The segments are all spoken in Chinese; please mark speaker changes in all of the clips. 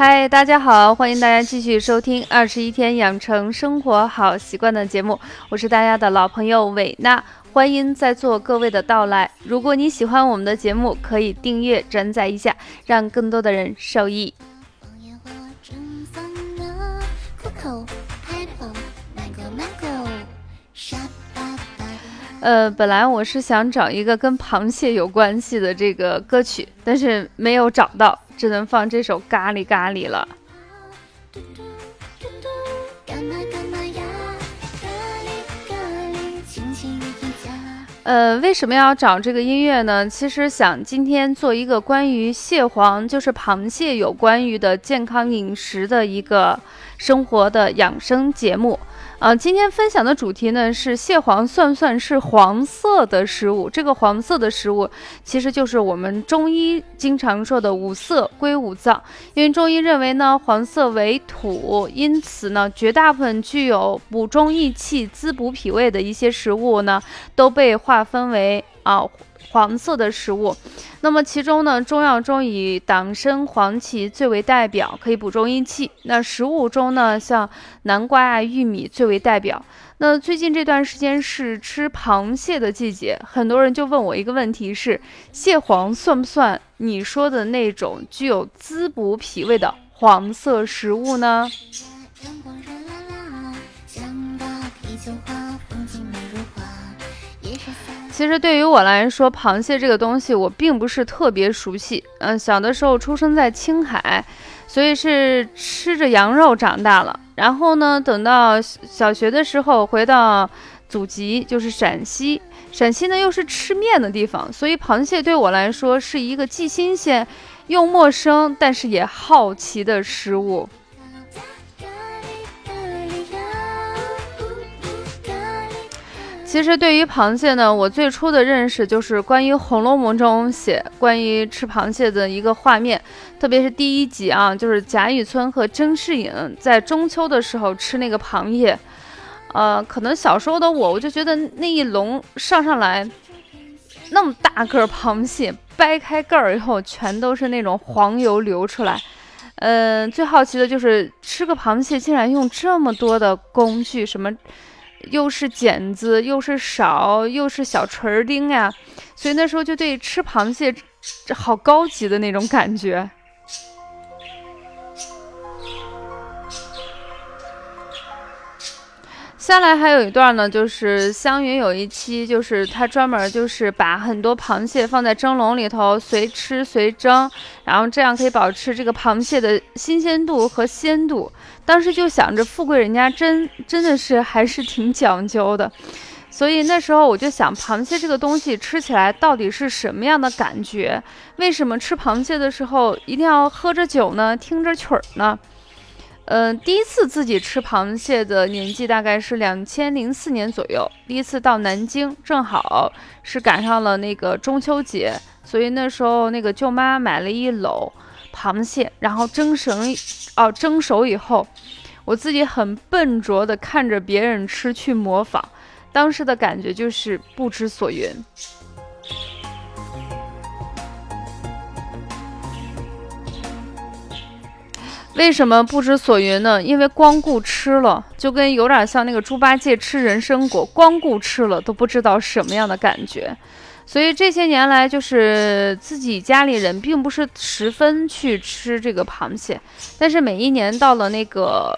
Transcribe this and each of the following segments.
Speaker 1: 嗨，大家好，欢迎大家继续收听《二十一天养成生活好习惯》的节目，我是大家的老朋友伟娜，欢迎在座各位的到来。如果你喜欢我们的节目，可以订阅、转载一下，让更多的人受益。呃，本来我是想找一个跟螃蟹有关系的这个歌曲，但是没有找到，只能放这首《咖喱咖喱》了。呃，为什么要找这个音乐呢？其实想今天做一个关于蟹黄，就是螃蟹有关于的健康饮食的一个生活的养生节目。啊，今天分享的主题呢是蟹黄算算是黄色的食物？这个黄色的食物其实就是我们中医经常说的五色归五脏，因为中医认为呢黄色为土，因此呢绝大部分具有补中益气、滋补脾胃的一些食物呢都被划分为啊。黄色的食物，那么其中呢，中药中以党参、黄芪最为代表，可以补中益气。那食物中呢，像南瓜啊、玉米最为代表。那最近这段时间是吃螃蟹的季节，很多人就问我一个问题：是蟹黄算不算你说的那种具有滋补脾胃的黄色食物呢？其实对于我来说，螃蟹这个东西我并不是特别熟悉。嗯，小的时候出生在青海，所以是吃着羊肉长大了。然后呢，等到小学的时候回到祖籍，就是陕西。陕西呢又是吃面的地方，所以螃蟹对我来说是一个既新鲜又陌生，但是也好奇的食物。其实对于螃蟹呢，我最初的认识就是关于《红楼梦》中写关于吃螃蟹的一个画面，特别是第一集啊，就是贾雨村和甄士隐在中秋的时候吃那个螃蟹。呃，可能小时候的我，我就觉得那一笼上上来那么大个螃蟹，掰开盖儿以后全都是那种黄油流出来。嗯，最好奇的就是吃个螃蟹竟然用这么多的工具，什么？又是剪子，又是勺，又是小锤儿钉呀，所以那时候就对吃螃蟹，好高级的那种感觉。下来还有一段呢，就是湘云有一期，就是他专门就是把很多螃蟹放在蒸笼里头，随吃随蒸，然后这样可以保持这个螃蟹的新鲜度和鲜度。当时就想着，富贵人家真真的是还是挺讲究的，所以那时候我就想，螃蟹这个东西吃起来到底是什么样的感觉？为什么吃螃蟹的时候一定要喝着酒呢，听着曲儿呢？嗯，第一次自己吃螃蟹的年纪大概是两千零四年左右，第一次到南京，正好是赶上了那个中秋节，所以那时候那个舅妈买了一篓螃蟹，然后蒸熟哦蒸熟以后，我自己很笨拙的看着别人吃去模仿，当时的感觉就是不知所云。为什么不知所云呢？因为光顾吃了，就跟有点像那个猪八戒吃人参果，光顾吃了都不知道什么样的感觉。所以这些年来，就是自己家里人并不是十分去吃这个螃蟹，但是每一年到了那个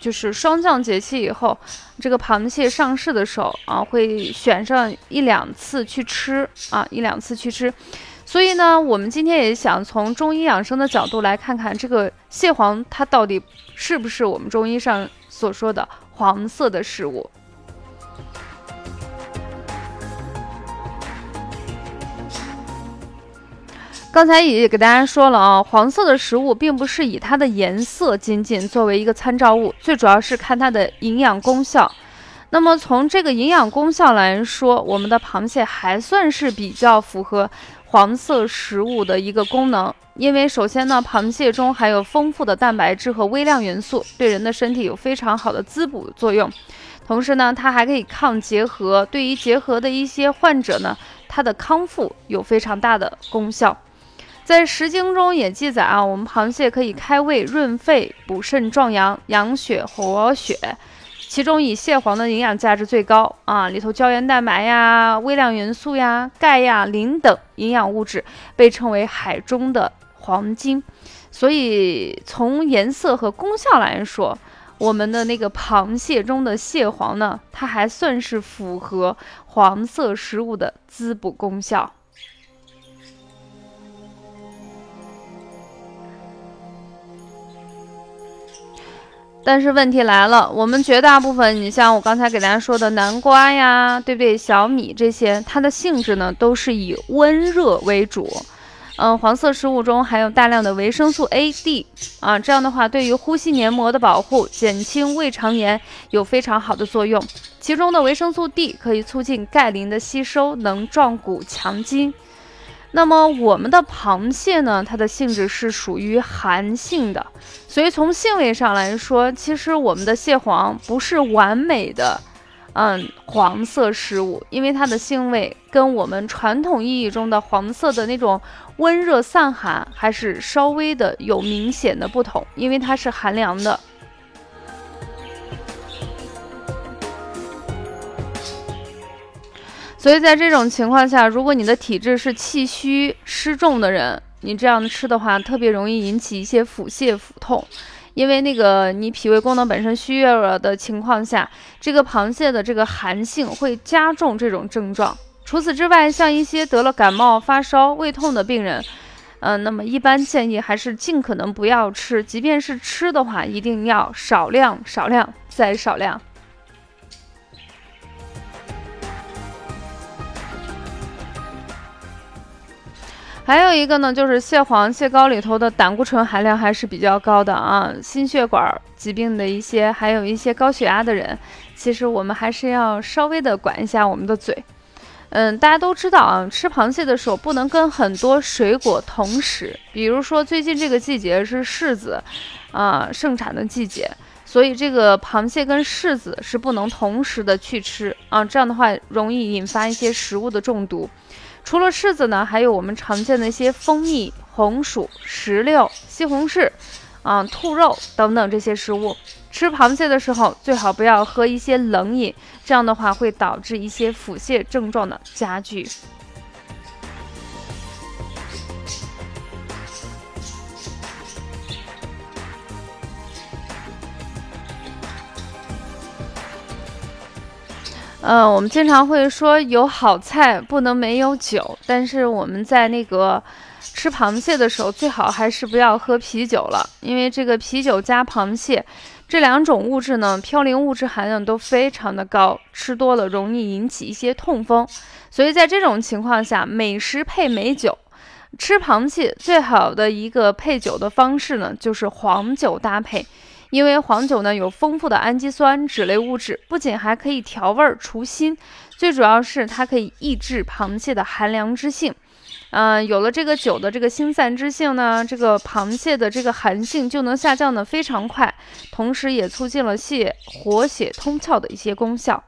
Speaker 1: 就是霜降节气以后，这个螃蟹上市的时候啊，会选上一两次去吃啊，一两次去吃。所以呢，我们今天也想从中医养生的角度来看看这个蟹黄，它到底是不是我们中医上所说的黄色的食物？刚才也给大家说了啊，黄色的食物并不是以它的颜色仅仅作为一个参照物，最主要是看它的营养功效。那么从这个营养功效来说，我们的螃蟹还算是比较符合。黄色食物的一个功能，因为首先呢，螃蟹中含有丰富的蛋白质和微量元素，对人的身体有非常好的滋补作用。同时呢，它还可以抗结核，对于结核的一些患者呢，它的康复有非常大的功效。在《食经》中也记载啊，我们螃蟹可以开胃、润肺、补肾、壮阳、养血、活血。其中以蟹黄的营养价值最高啊，里头胶原蛋白呀、微量元素呀、钙呀、磷等营养物质被称为海中的黄金。所以从颜色和功效来说，我们的那个螃蟹中的蟹黄呢，它还算是符合黄色食物的滋补功效。但是问题来了，我们绝大部分，你像我刚才给大家说的南瓜呀，对不对？小米这些，它的性质呢都是以温热为主。嗯，黄色食物中含有大量的维生素 A、D 啊，这样的话对于呼吸黏膜的保护、减轻胃肠炎有非常好的作用。其中的维生素 D 可以促进钙磷的吸收，能壮骨强筋。那么我们的螃蟹呢？它的性质是属于寒性的，所以从性味上来说，其实我们的蟹黄不是完美的，嗯，黄色食物，因为它的性味跟我们传统意义中的黄色的那种温热散寒还是稍微的有明显的不同，因为它是寒凉的。所以在这种情况下，如果你的体质是气虚湿重的人，你这样吃的话，特别容易引起一些腹泻、腹痛，因为那个你脾胃功能本身虚弱了的情况下，这个螃蟹的这个寒性会加重这种症状。除此之外，像一些得了感冒、发烧、胃痛的病人，嗯，那么一般建议还是尽可能不要吃，即便是吃的话，一定要少量、少量再少量。还有一个呢，就是蟹黄、蟹膏里头的胆固醇含量还是比较高的啊，心血管疾病的一些，还有一些高血压的人，其实我们还是要稍微的管一下我们的嘴。嗯，大家都知道啊，吃螃蟹的时候不能跟很多水果同时，比如说最近这个季节是柿子啊盛产的季节，所以这个螃蟹跟柿子是不能同时的去吃啊，这样的话容易引发一些食物的中毒。除了柿子呢，还有我们常见的一些蜂蜜、红薯、石榴、西红柿，啊，兔肉等等这些食物。吃螃蟹的时候，最好不要喝一些冷饮，这样的话会导致一些腹泻症状的加剧。嗯，我们经常会说有好菜不能没有酒，但是我们在那个吃螃蟹的时候，最好还是不要喝啤酒了，因为这个啤酒加螃蟹这两种物质呢，嘌呤物质含量都非常的高，吃多了容易引起一些痛风，所以在这种情况下，美食配美酒，吃螃蟹最好的一个配酒的方式呢，就是黄酒搭配。因为黄酒呢有丰富的氨基酸、脂类物质，不仅还可以调味儿除腥，最主要是它可以抑制螃蟹的寒凉之性。嗯，有了这个酒的这个辛散之性呢，这个螃蟹的这个寒性就能下降的非常快，同时也促进了蟹活血通窍的一些功效。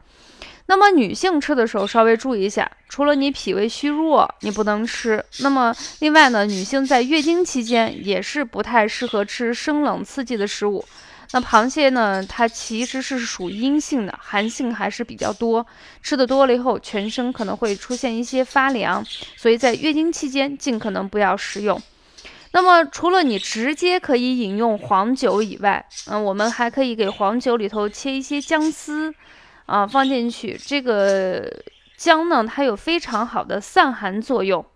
Speaker 1: 那么女性吃的时候稍微注意一下，除了你脾胃虚弱你不能吃，那么另外呢，女性在月经期间也是不太适合吃生冷刺激的食物。那螃蟹呢？它其实是属阴性的，寒性还是比较多。吃的多了以后，全身可能会出现一些发凉，所以在月经期间尽可能不要食用。那么，除了你直接可以饮用黄酒以外，嗯，我们还可以给黄酒里头切一些姜丝，啊，放进去。这个姜呢，它有非常好的散寒作用。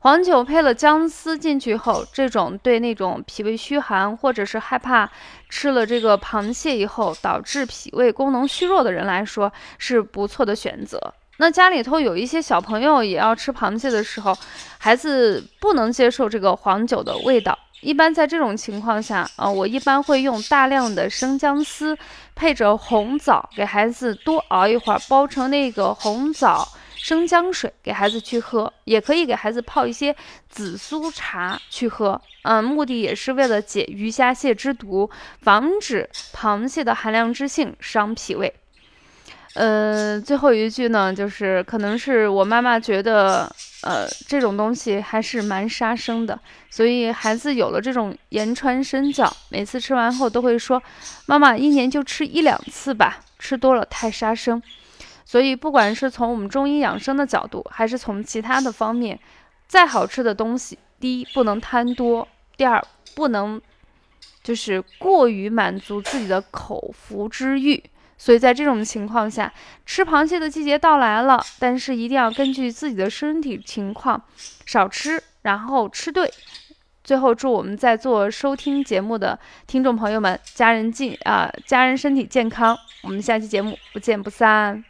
Speaker 1: 黄酒配了姜丝进去后，这种对那种脾胃虚寒或者是害怕吃了这个螃蟹以后导致脾胃功能虚弱的人来说是不错的选择。那家里头有一些小朋友也要吃螃蟹的时候，孩子不能接受这个黄酒的味道。一般在这种情况下，啊，我一般会用大量的生姜丝配着红枣，给孩子多熬一会儿，煲成那个红枣。生姜水给孩子去喝，也可以给孩子泡一些紫苏茶去喝，嗯，目的也是为了解鱼虾蟹之毒，防止螃蟹的寒凉之性伤脾胃。呃，最后一句呢，就是可能是我妈妈觉得呃，这种东西还是蛮杀生的。所以孩子有了这种言传身教，每次吃完后都会说：“妈妈，一年就吃一两次吧，吃多了太杀生。”所以，不管是从我们中医养生的角度，还是从其他的方面，再好吃的东西，第一不能贪多，第二不能就是过于满足自己的口腹之欲。所以在这种情况下，吃螃蟹的季节到来了，但是一定要根据自己的身体情况少吃，然后吃对。最后，祝我们在做收听节目的听众朋友们，家人健啊，家人身体健康。我们下期节目不见不散。